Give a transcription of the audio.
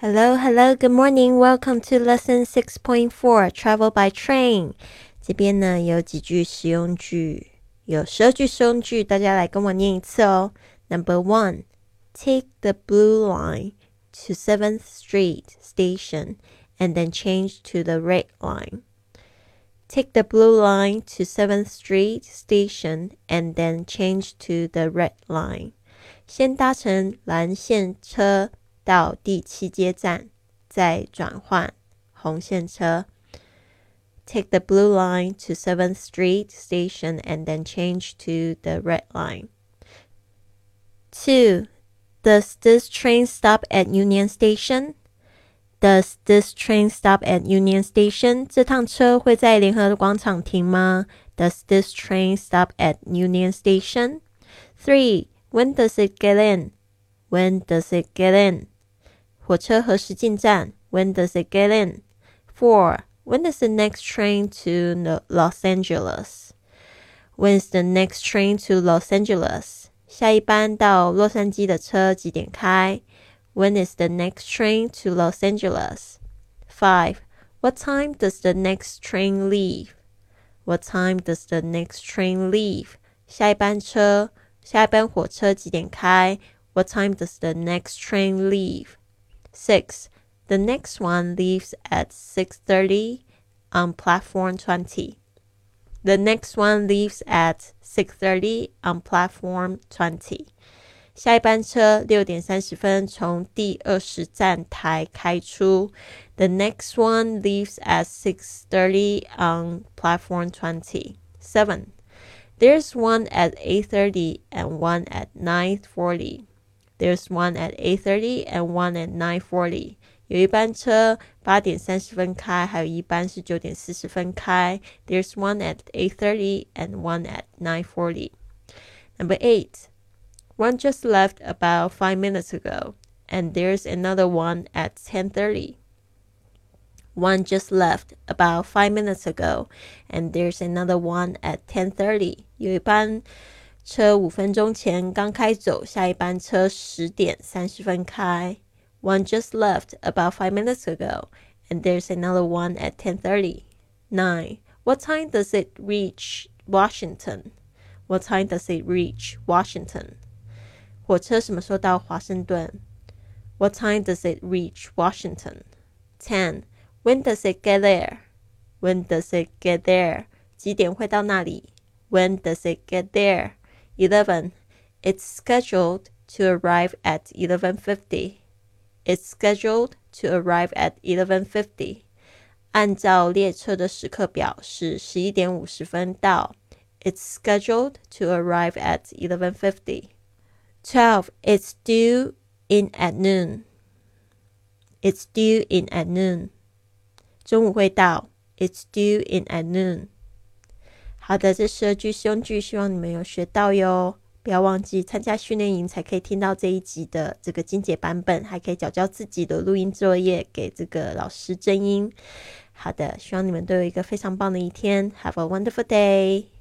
Hello, hello, good morning. Welcome to lesson six point four. Travel by train. 这边呢有几句实用句，有十二句实用句，大家来跟我念一次哦。Number one, take the blue line to Seventh Street Station and then change to the red line. Take the blue line to Seventh Street Station and then change to the red line. 先搭乘蓝线车 到第七街站，再转换红线车。Take the blue line to Seventh Street Station and then change to the red line. Two. Does this train stop at Union Station? Does this train stop at Union Station? 这趟车会在联合广场停吗？Does this train stop at Union Station? Three. When does it get in? When does it get in? 火车何时进站？When does it get in? Four. When is the next train to Los Angeles? When's the next train to Los Angeles? 下一班到洛杉矶的车几点开？When is the next train to Los Angeles? Five. What time does the next train leave? What time does the next train leave? 下一班车，下一班火车几点开？What time does the next train leave? Six. The next one leaves at 6:30 on platform 20. The next one leaves at 6:30 on platform 20. 下一班车六点三十分从第二十站台开出。The next one leaves at 6:30 on platform 20. 7. There's one at 8:30 and one at 9:40. There's one at 8:30 and one at 9:40. 有一班车八点三十分开，还有一班是九点四十分开。There's one at 8:30 and one at 9:40. Number eight. One just left about five minutes ago, and there's another one at 10:30. One just left about five minutes ago, and there's another one at 10:30. 有一班 车五分钟前刚开走，下一班车十点三十分开。One just left about five minutes ago, and there's another one at 10:30. 9. What time does it reach Washington? What time does it reach Washington? 火车什么时候到华盛顿？What time does it reach Washington? 10. When does it get there? When does it get there? 几点会到那里？When does it get there? 11. It's scheduled to arrive at 11:50. It's scheduled to arrive at 11:50. 按照列车的时刻表是十一点五十分到。It's scheduled to arrive at 11:50. 12. It's due in at noon. It's due in at noon. 中午会到。It's due in at noon. 好的，这十二句实用句，希望你们有学到哟。不要忘记参加训练营，才可以听到这一集的这个精简版本，还可以缴交自己的录音作业给这个老师真音。好的，希望你们都有一个非常棒的一天。Have a wonderful day.